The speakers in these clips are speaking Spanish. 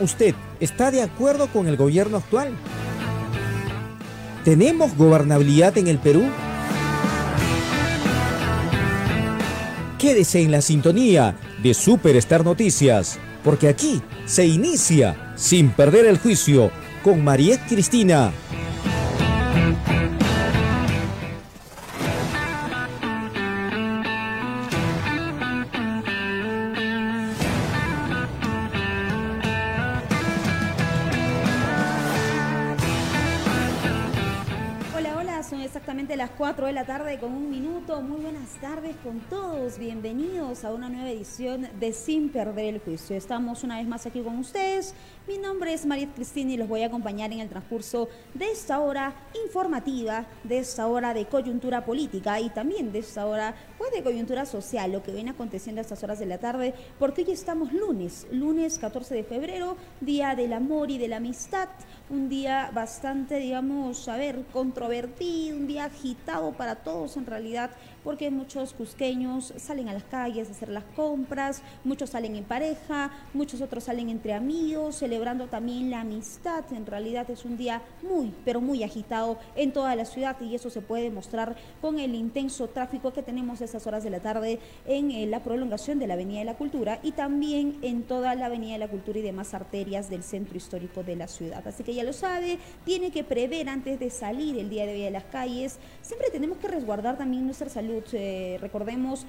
¿Usted está de acuerdo con el gobierno actual? ¿Tenemos gobernabilidad en el Perú? Quédese en la sintonía de Superstar Noticias, porque aquí se inicia sin perder el juicio con Mariette Cristina. Las 4 de la tarde con un minuto. Muy buenas tardes con todos. Bienvenidos a una nueva edición de Sin Perder el Juicio. Estamos una vez más aquí con ustedes. Mi nombre es María Cristina y los voy a acompañar en el transcurso de esta hora informativa, de esta hora de coyuntura política y también de esta hora de coyuntura social, lo que viene aconteciendo a estas horas de la tarde, porque hoy estamos lunes, lunes 14 de febrero, Día del Amor y de la Amistad un día bastante, digamos, a ver, controvertido, un día agitado para todos en realidad, porque muchos cusqueños salen a las calles a hacer las compras, muchos salen en pareja, muchos otros salen entre amigos, celebrando también la amistad. En realidad es un día muy, pero muy agitado en toda la ciudad y eso se puede demostrar con el intenso tráfico que tenemos a estas horas de la tarde en eh, la prolongación de la Avenida de la Cultura y también en toda la Avenida de la Cultura y demás arterias del centro histórico de la ciudad. Así que ya lo sabe, tiene que prever antes de salir el día de hoy a las calles. Siempre tenemos que resguardar también nuestra salud eh, recordemos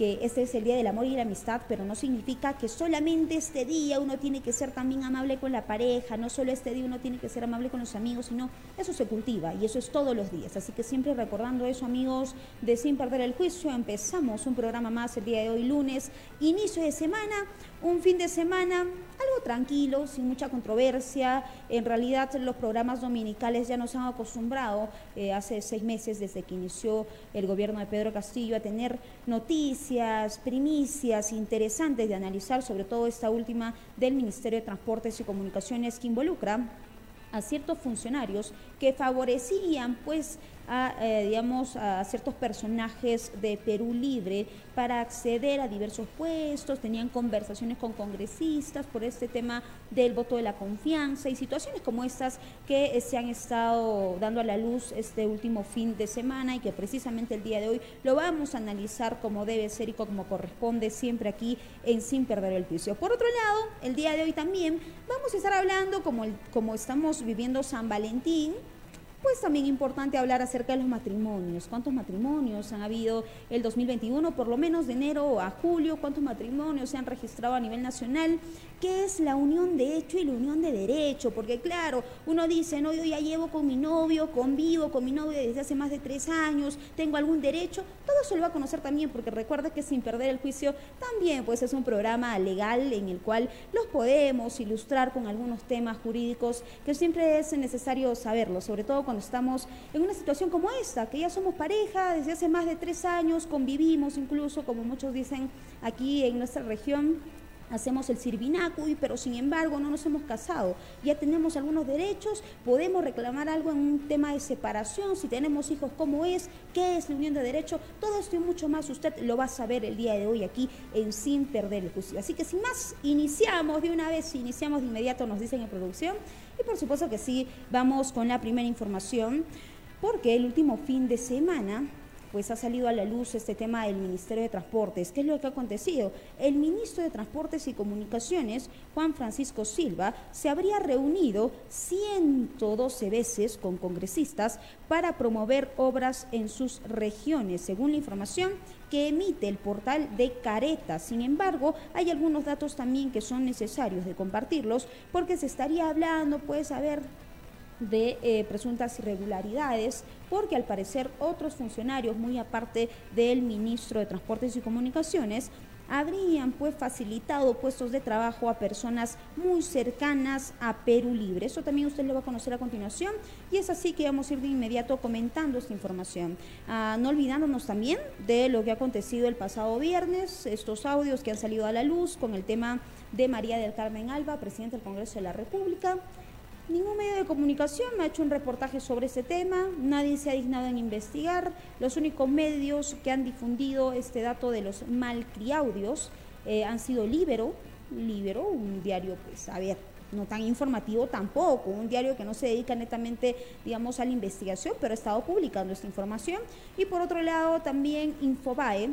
que este es el Día del Amor y la Amistad, pero no significa que solamente este día uno tiene que ser también amable con la pareja, no solo este día uno tiene que ser amable con los amigos, sino eso se cultiva y eso es todos los días. Así que siempre recordando eso, amigos, de Sin Perder el Juicio, empezamos un programa más el día de hoy, lunes, inicio de semana, un fin de semana algo tranquilo, sin mucha controversia. En realidad los programas dominicales ya nos han acostumbrado eh, hace seis meses desde que inició el gobierno de Pedro Castillo a tener noticias, primicias interesantes de analizar, sobre todo esta última del Ministerio de Transportes y Comunicaciones que involucra a ciertos funcionarios que favorecían pues a, eh, digamos, a ciertos personajes de Perú Libre para acceder a diversos puestos, tenían conversaciones con congresistas por este tema del voto de la confianza y situaciones como estas que se han estado dando a la luz este último fin de semana y que precisamente el día de hoy lo vamos a analizar como debe ser y como corresponde siempre aquí en Sin Perder el Juicio. Por otro lado, el día de hoy también vamos a estar hablando, como, como estamos viviendo San Valentín, pues también importante hablar acerca de los matrimonios. ¿Cuántos matrimonios han habido el 2021? Por lo menos de enero a julio, ¿cuántos matrimonios se han registrado a nivel nacional? ¿Qué es la unión de hecho y la unión de derecho? Porque claro, uno dice, no, yo ya llevo con mi novio, convivo con mi novio desde hace más de tres años, tengo algún derecho. Todo eso lo va a conocer también, porque recuerda que sin perder el juicio también pues es un programa legal en el cual los podemos ilustrar con algunos temas jurídicos que siempre es necesario saberlo, sobre todo cuando estamos en una situación como esta, que ya somos pareja desde hace más de tres años, convivimos incluso, como muchos dicen aquí en nuestra región, hacemos el y pero sin embargo no nos hemos casado. Ya tenemos algunos derechos, podemos reclamar algo en un tema de separación, si tenemos hijos, cómo es, qué es la unión de derecho, todo esto y mucho más usted lo va a saber el día de hoy aquí en Sin Perder el Juicio. Así que sin más, iniciamos de una vez, iniciamos de inmediato, nos dicen en producción, y por supuesto que sí, vamos con la primera información, porque el último fin de semana pues ha salido a la luz este tema del Ministerio de Transportes. ¿Qué es lo que ha acontecido? El ministro de Transportes y Comunicaciones, Juan Francisco Silva, se habría reunido 112 veces con congresistas para promover obras en sus regiones, según la información que emite el portal de Careta. Sin embargo, hay algunos datos también que son necesarios de compartirlos porque se estaría hablando, pues, a ver, de eh, presuntas irregularidades, porque al parecer otros funcionarios, muy aparte del ministro de Transportes y Comunicaciones, habrían pues facilitado puestos de trabajo a personas muy cercanas a Perú Libre. Eso también usted lo va a conocer a continuación y es así que vamos a ir de inmediato comentando esta información. Ah, no olvidándonos también de lo que ha acontecido el pasado viernes, estos audios que han salido a la luz con el tema de María del Carmen Alba, presidente del Congreso de la República. Ningún medio de comunicación ha hecho un reportaje sobre este tema, nadie se ha dignado en investigar. Los únicos medios que han difundido este dato de los malcriaudios eh, han sido Libero, Libero, un diario, pues, a ver, no tan informativo tampoco, un diario que no se dedica netamente, digamos, a la investigación, pero ha estado publicando esta información. Y por otro lado, también Infobae,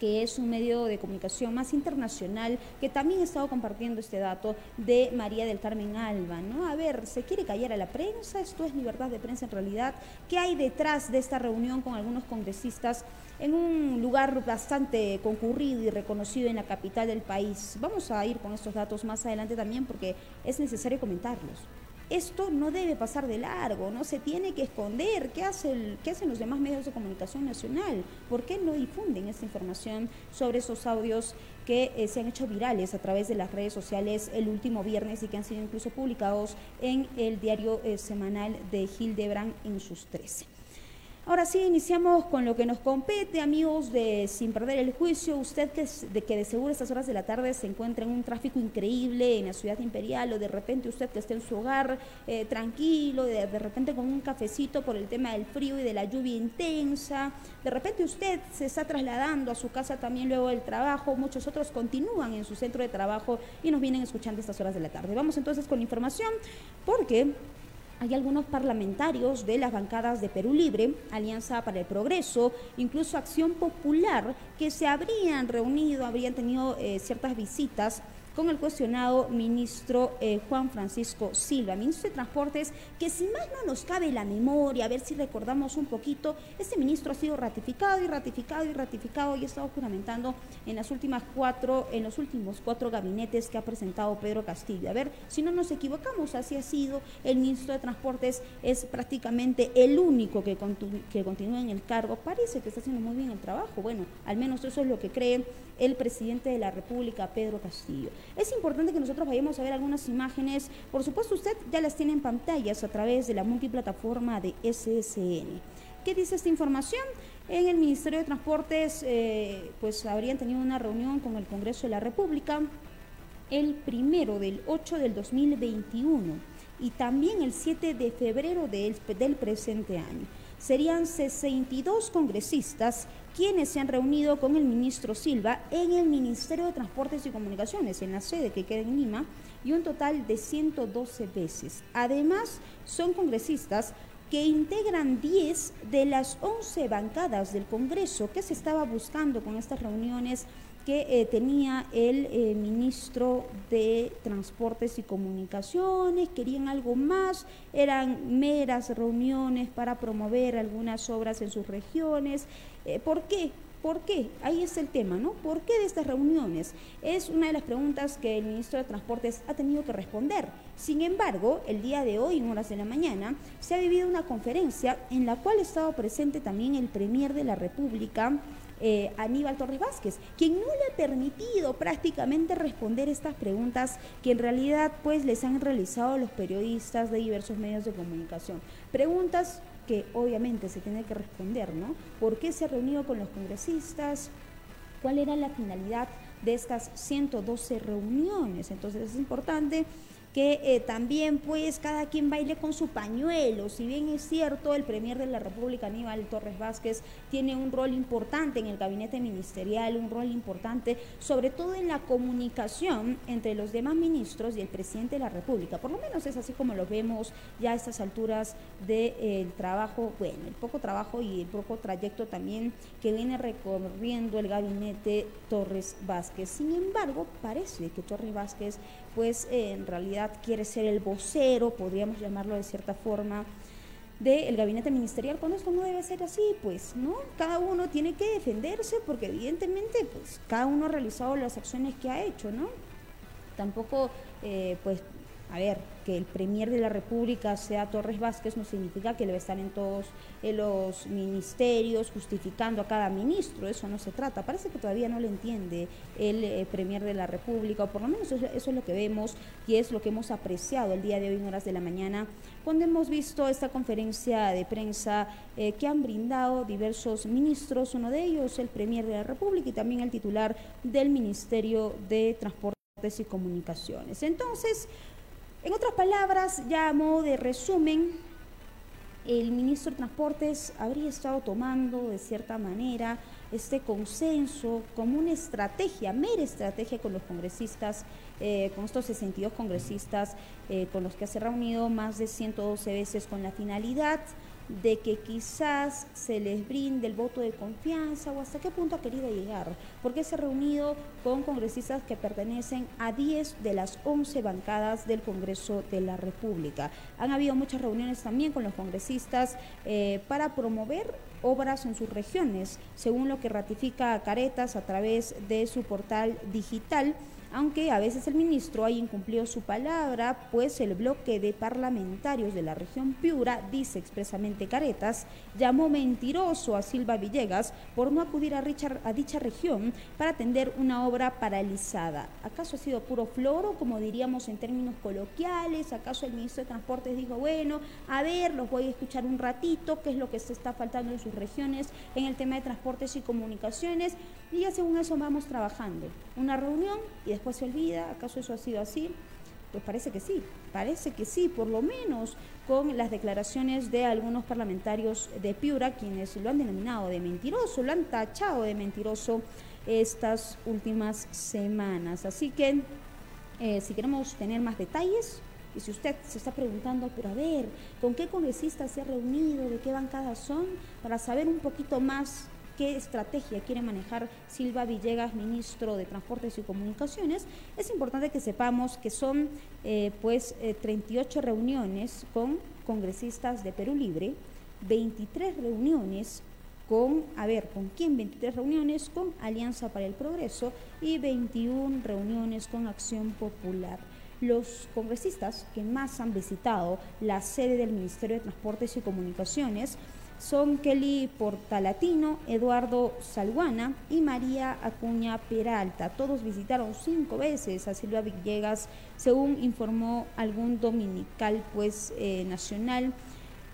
que es un medio de comunicación más internacional, que también ha estado compartiendo este dato de María del Carmen Alba, ¿no? A ver, ¿se quiere callar a la prensa? ¿Esto es libertad de prensa en realidad? ¿Qué hay detrás de esta reunión con algunos congresistas en un lugar bastante concurrido y reconocido en la capital del país? Vamos a ir con estos datos más adelante también porque es necesario comentarlos esto no debe pasar de largo, no se tiene que esconder. ¿Qué, hace ¿Qué hacen los demás medios de comunicación nacional? ¿Por qué no difunden esta información sobre esos audios que eh, se han hecho virales a través de las redes sociales el último viernes y que han sido incluso publicados en el diario eh, semanal de Hildebrand en sus 13? Ahora sí, iniciamos con lo que nos compete, amigos de Sin Perder el Juicio. Usted que, de que de seguro estas horas de la tarde se encuentra en un tráfico increíble en la ciudad imperial o de repente usted que esté en su hogar eh, tranquilo, de, de, repente con un cafecito por el tema del frío y de la lluvia intensa. De repente usted se está trasladando a su casa también luego del trabajo. Muchos otros continúan en su centro de trabajo y nos vienen escuchando estas horas de la tarde. Vamos entonces con información porque hay algunos parlamentarios de las bancadas de Perú Libre, Alianza para el Progreso, incluso Acción Popular, que se habrían reunido, habrían tenido eh, ciertas visitas con el cuestionado ministro eh, Juan Francisco Silva, ministro de Transportes, que si más no nos cabe la memoria, a ver si recordamos un poquito, este ministro ha sido ratificado y ratificado y ratificado y ha estado juramentando en las últimas cuatro, en los últimos cuatro gabinetes que ha presentado Pedro Castillo. A ver, si no nos equivocamos, así ha sido, el ministro de Transportes es prácticamente el único que, que continúa en el cargo. Parece que está haciendo muy bien el trabajo, bueno, al menos eso es lo que cree el presidente de la República, Pedro Castillo. Es importante que nosotros vayamos a ver algunas imágenes. Por supuesto, usted ya las tiene en pantallas a través de la multiplataforma de SSN. ¿Qué dice esta información? En el Ministerio de Transportes, eh, pues habrían tenido una reunión con el Congreso de la República el primero del 8 del 2021 y también el 7 de febrero del, del presente año. Serían 62 congresistas quienes se han reunido con el ministro Silva en el Ministerio de Transportes y Comunicaciones, en la sede que queda en Lima, y un total de 112 veces. Además, son congresistas que integran 10 de las 11 bancadas del Congreso que se estaba buscando con estas reuniones que eh, tenía el eh, ministro de Transportes y Comunicaciones, querían algo más, eran meras reuniones para promover algunas obras en sus regiones. Eh, ¿Por qué? ¿Por qué? Ahí es el tema, ¿no? ¿Por qué de estas reuniones? Es una de las preguntas que el ministro de Transportes ha tenido que responder. Sin embargo, el día de hoy, en horas de la mañana, se ha vivido una conferencia en la cual ha estado presente también el Premier de la República, eh, Aníbal Torres Vázquez, quien no le ha permitido prácticamente responder estas preguntas que en realidad pues les han realizado los periodistas de diversos medios de comunicación. Preguntas que obviamente se tiene que responder, ¿no? ¿Por qué se reunió con los congresistas? ¿Cuál era la finalidad de estas 112 reuniones? Entonces es importante que eh, también pues cada quien baile con su pañuelo. Si bien es cierto, el Premier de la República, Aníbal Torres Vázquez, tiene un rol importante en el gabinete ministerial, un rol importante sobre todo en la comunicación entre los demás ministros y el presidente de la República. Por lo menos es así como lo vemos ya a estas alturas del trabajo, bueno, el poco trabajo y el poco trayecto también que viene recorriendo el gabinete Torres Vázquez. Sin embargo, parece que Torres Vázquez pues eh, en realidad quiere ser el vocero, podríamos llamarlo de cierta forma, del gabinete ministerial, cuando esto no debe ser así, pues, ¿no? Cada uno tiene que defenderse porque evidentemente, pues, cada uno ha realizado las acciones que ha hecho, ¿no? Tampoco, eh, pues, a ver, que el Premier de la República sea Torres Vázquez no significa que debe estar en todos los ministerios justificando a cada ministro, eso no se trata. Parece que todavía no lo entiende el eh, Premier de la República, o por lo menos eso, es lo que vemos y es lo que hemos apreciado el día de hoy en horas de la mañana, cuando hemos visto esta conferencia de prensa eh, que han brindado diversos ministros, uno de ellos el Premier de la República y también el titular del Ministerio de Transportes y Comunicaciones. Entonces, en otras palabras, ya a modo de resumen, el ministro de Transportes habría estado tomando de cierta manera este consenso como una estrategia, mera estrategia con los congresistas, eh, con estos 62 congresistas eh, con los que se ha reunido más de 112 veces con la finalidad de que quizás se les brinde el voto de confianza o hasta qué punto ha querido llegar, porque se ha reunido con congresistas que pertenecen a 10 de las 11 bancadas del Congreso de la República. Han habido muchas reuniones también con los congresistas eh, para promover obras en sus regiones, según lo que ratifica Caretas a través de su portal digital aunque a veces el ministro haya incumplido su palabra, pues el bloque de parlamentarios de la región Piura, dice expresamente Caretas, llamó mentiroso a Silva Villegas por no acudir a, a dicha región para atender una obra paralizada. ¿Acaso ha sido puro floro, como diríamos en términos coloquiales? ¿Acaso el ministro de Transportes dijo, bueno, a ver, los voy a escuchar un ratito, qué es lo que se está faltando en sus regiones en el tema de transportes y comunicaciones? Y ya según eso vamos trabajando. Una reunión y después se olvida, ¿acaso eso ha sido así? Pues parece que sí, parece que sí, por lo menos con las declaraciones de algunos parlamentarios de Piura, quienes lo han denominado de mentiroso, lo han tachado de mentiroso estas últimas semanas. Así que, eh, si queremos tener más detalles, y si usted se está preguntando, pero a ver, ¿con qué congresistas se ha reunido? ¿De qué bancadas son? Para saber un poquito más qué estrategia quiere manejar Silva Villegas, ministro de Transportes y Comunicaciones, es importante que sepamos que son eh, pues 38 eh, reuniones con congresistas de Perú Libre, 23 reuniones con, a ver, ¿con quién? 23 reuniones con Alianza para el Progreso y 21 reuniones con Acción Popular. Los congresistas que más han visitado la sede del Ministerio de Transportes y Comunicaciones son Kelly Portalatino, Eduardo Salguana y María Acuña Peralta. Todos visitaron cinco veces a Silvia Villegas, según informó algún dominical pues, eh, nacional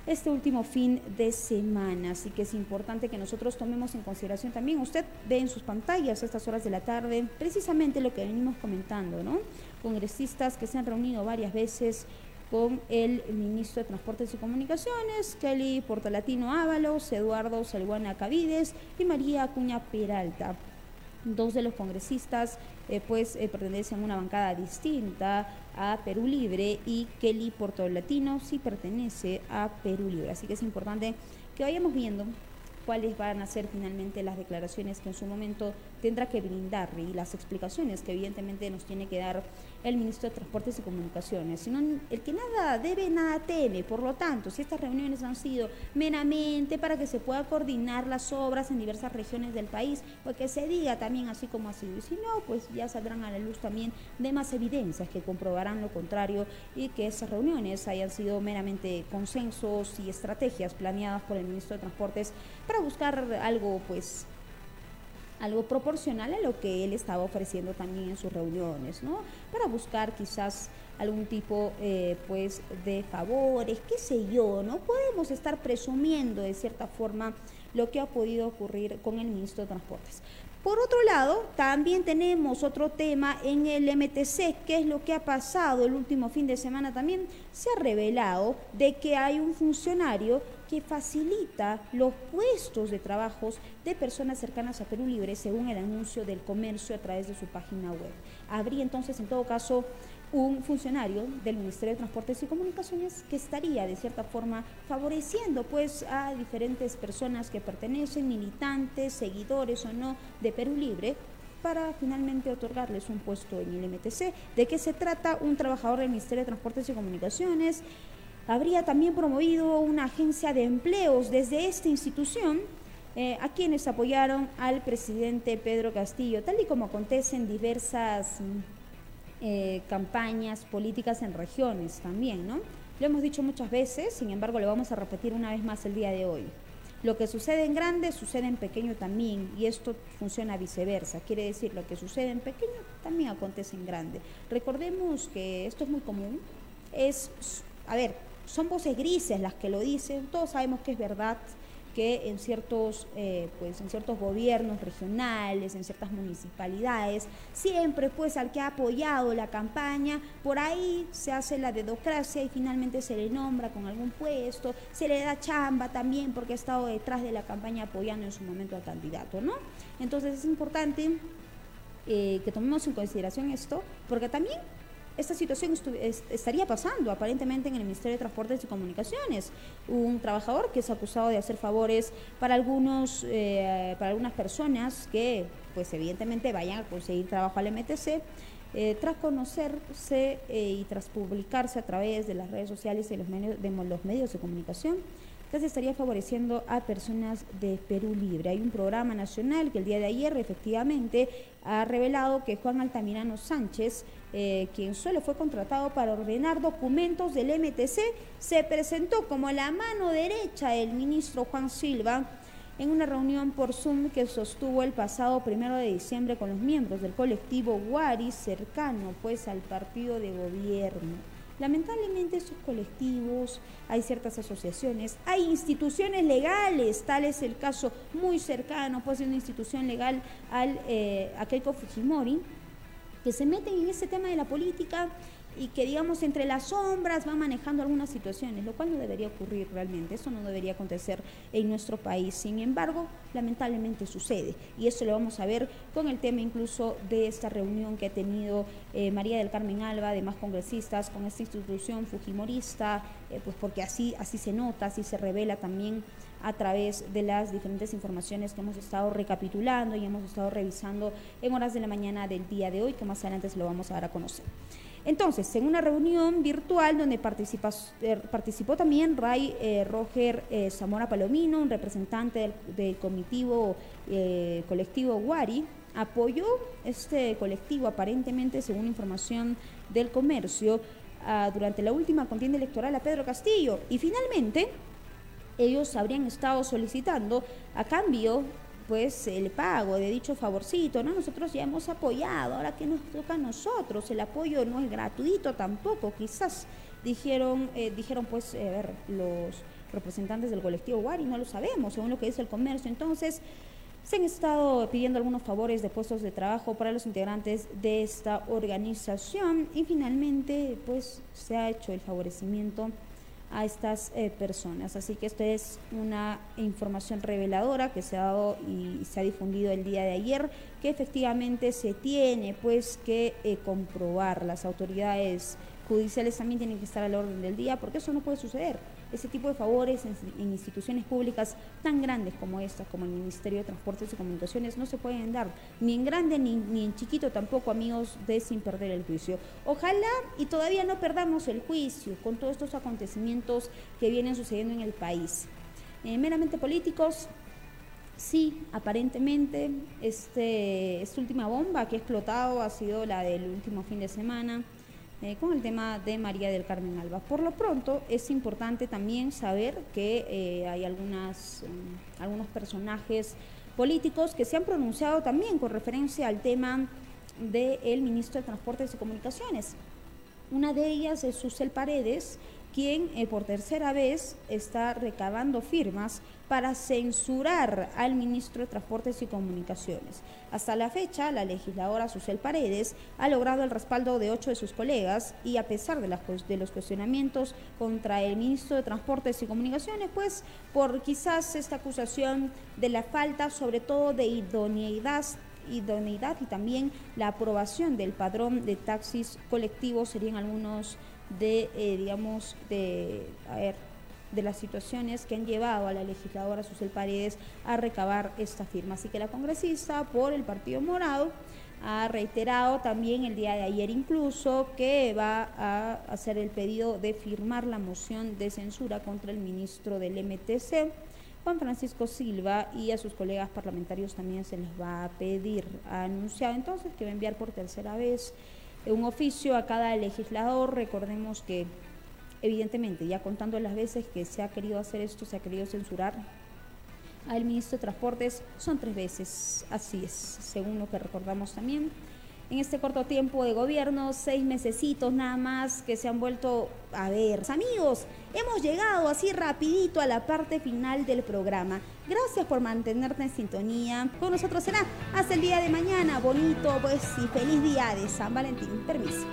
este último fin de semana. Así que es importante que nosotros tomemos en consideración también. Usted ve en sus pantallas a estas horas de la tarde precisamente lo que venimos comentando, ¿no? Congresistas que se han reunido varias veces con el ministro de Transportes y Comunicaciones, Kelly Portalatino Ábalos, Eduardo Salguana Cavides y María Acuña Peralta. Dos de los congresistas eh, pues eh, pertenecen a una bancada distinta a Perú Libre y Kelly Portalatino sí pertenece a Perú Libre. Así que es importante que vayamos viendo cuáles van a ser finalmente las declaraciones que en su momento tendrá que brindar y las explicaciones que evidentemente nos tiene que dar el ministro de Transportes y Comunicaciones. Sino el que nada debe, nada teme. Por lo tanto, si estas reuniones han sido meramente para que se pueda coordinar las obras en diversas regiones del país, pues que se diga también así como ha sido. Y si no, pues ya saldrán a la luz también demás evidencias que comprobarán lo contrario y que esas reuniones hayan sido meramente consensos y estrategias planeadas por el ministro de Transportes para buscar algo pues algo proporcional a lo que él estaba ofreciendo también en sus reuniones, ¿no? Para buscar quizás algún tipo eh, pues de favores, qué sé yo, ¿no? Podemos estar presumiendo de cierta forma lo que ha podido ocurrir con el ministro de Transportes. Por otro lado, también tenemos otro tema en el MTC, que es lo que ha pasado el último fin de semana también. Se ha revelado de que hay un funcionario que facilita los puestos de trabajos de personas cercanas a Perú Libre, según el anuncio del comercio a través de su página web. Habría entonces, en todo caso, un funcionario del Ministerio de Transportes y Comunicaciones que estaría de cierta forma favoreciendo pues a diferentes personas que pertenecen, militantes, seguidores o no de Perú Libre para finalmente otorgarles un puesto en el MTC. ¿De qué se trata? Un trabajador del Ministerio de Transportes y Comunicaciones habría también promovido una agencia de empleos desde esta institución eh, a quienes apoyaron al presidente Pedro Castillo, tal y como acontece en diversas eh, campañas políticas en regiones también, ¿no? Lo hemos dicho muchas veces, sin embargo lo vamos a repetir una vez más el día de hoy. Lo que sucede en grande sucede en pequeño también y esto funciona viceversa. Quiere decir, lo que sucede en pequeño también acontece en grande. Recordemos que esto es muy común. Es, a ver, son voces grises las que lo dicen, todos sabemos que es verdad, que en ciertos, eh, pues, en ciertos gobiernos regionales, en ciertas municipalidades, siempre pues al que ha apoyado la campaña, por ahí se hace la dedocracia y finalmente se le nombra con algún puesto, se le da chamba también porque ha estado detrás de la campaña apoyando en su momento al candidato, ¿no? Entonces es importante eh, que tomemos en consideración esto, porque también esta situación estaría pasando aparentemente en el Ministerio de Transportes y Comunicaciones. Un trabajador que es acusado de hacer favores para algunos, eh, para algunas personas que, pues evidentemente, vayan a conseguir trabajo al MTC. Eh, tras conocerse eh, y tras publicarse a través de las redes sociales y los medios, de los medios de comunicación, que se estaría favoreciendo a personas de Perú Libre. Hay un programa nacional que el día de ayer efectivamente ha revelado que Juan Altamirano Sánchez, eh, quien solo fue contratado para ordenar documentos del MTC, se presentó como la mano derecha del ministro Juan Silva en una reunión por Zoom que sostuvo el pasado primero de diciembre con los miembros del colectivo Guari, cercano pues al partido de gobierno. Lamentablemente estos colectivos, hay ciertas asociaciones, hay instituciones legales, tal es el caso muy cercano, puede ser una institución legal al, eh, a Keiko Fujimori, que se meten en ese tema de la política y que digamos entre las sombras va manejando algunas situaciones, lo cual no debería ocurrir realmente, eso no debería acontecer en nuestro país. Sin embargo, lamentablemente sucede y eso lo vamos a ver con el tema incluso de esta reunión que ha tenido eh, María del Carmen Alba, demás congresistas, con esta institución fujimorista, eh, pues porque así, así se nota, así se revela también a través de las diferentes informaciones que hemos estado recapitulando y hemos estado revisando en horas de la mañana del día de hoy, que más adelante se lo vamos a dar a conocer. Entonces, en una reunión virtual donde eh, participó también Ray eh, Roger eh, Zamora Palomino, un representante del, comitivo colectivo Guari, apoyó este colectivo aparentemente, según información del comercio, durante la última contienda electoral a Pedro Castillo. Y finalmente, ellos habrían estado solicitando a cambio pues el pago de dicho favorcito, ¿no? Nosotros ya hemos apoyado, ahora que nos toca a nosotros, el apoyo no es gratuito tampoco, quizás dijeron, eh, dijeron pues, ver, los representantes del colectivo Wari, no lo sabemos, según lo que dice el comercio, entonces se han estado pidiendo algunos favores de puestos de trabajo para los integrantes de esta organización y finalmente pues se ha hecho el favorecimiento a estas eh, personas. Así que esta es una información reveladora que se ha dado y se ha difundido el día de ayer, que efectivamente se tiene pues que eh, comprobar. Las autoridades judiciales también tienen que estar al orden del día, porque eso no puede suceder ese tipo de favores en, instituciones públicas tan grandes como esta, como el Ministerio de Transportes y Comunicaciones, no se pueden dar ni en grande ni, ni en chiquito tampoco, amigos, de sin perder el juicio. Ojalá y todavía no perdamos el juicio con todos estos acontecimientos que vienen sucediendo en el país. Eh, meramente políticos, Sí, aparentemente este, esta última bomba que ha explotado ha sido la del último fin de semana. Eh, con el tema de María del Carmen Alba. Por lo pronto, es importante también saber que eh, hay algunas, mm, algunos personajes políticos que se han pronunciado también con referencia al tema del ministro de Transportes y Comunicaciones. Una de ellas es Susel Paredes, quien eh, por tercera vez está recabando firmas para censurar al ministro de Transportes y Comunicaciones. Hasta la fecha, la legisladora Susel Paredes ha logrado el respaldo de ocho de sus colegas y a pesar de, de los cuestionamientos contra el ministro de Transportes y Comunicaciones, pues por quizás esta acusación de la falta sobre todo de idoneidad y también la aprobación del padrón de taxis colectivos serían algunos de, eh, digamos, de, de las situaciones que han llevado a la legisladora Susel Paredes a recabar esta firma. Así que la congresista por el Partido Morado ha reiterado también el día de ayer incluso que va a hacer el pedido de firmar la moción de censura contra el ministro del MTC. Juan Francisco Silva y a sus colegas parlamentarios también se les va a pedir. Ha anunciado entonces que va a enviar por tercera vez un oficio a cada legislador. Recordemos que, evidentemente, ya contando las veces que se ha querido hacer esto, se ha querido censurar al ministro de Transportes, son tres veces, así es, según lo que recordamos también. en este corto tiempo de gobierno, seis mesecitos nada más que se han vuelto a ver. Amigos, hemos llegado así rapidito a la parte final del programa. Gracias por mantenerte en sintonía. Con nosotros será hasta el día de mañana. Bonito, pues y feliz día de San Valentín. Permiso.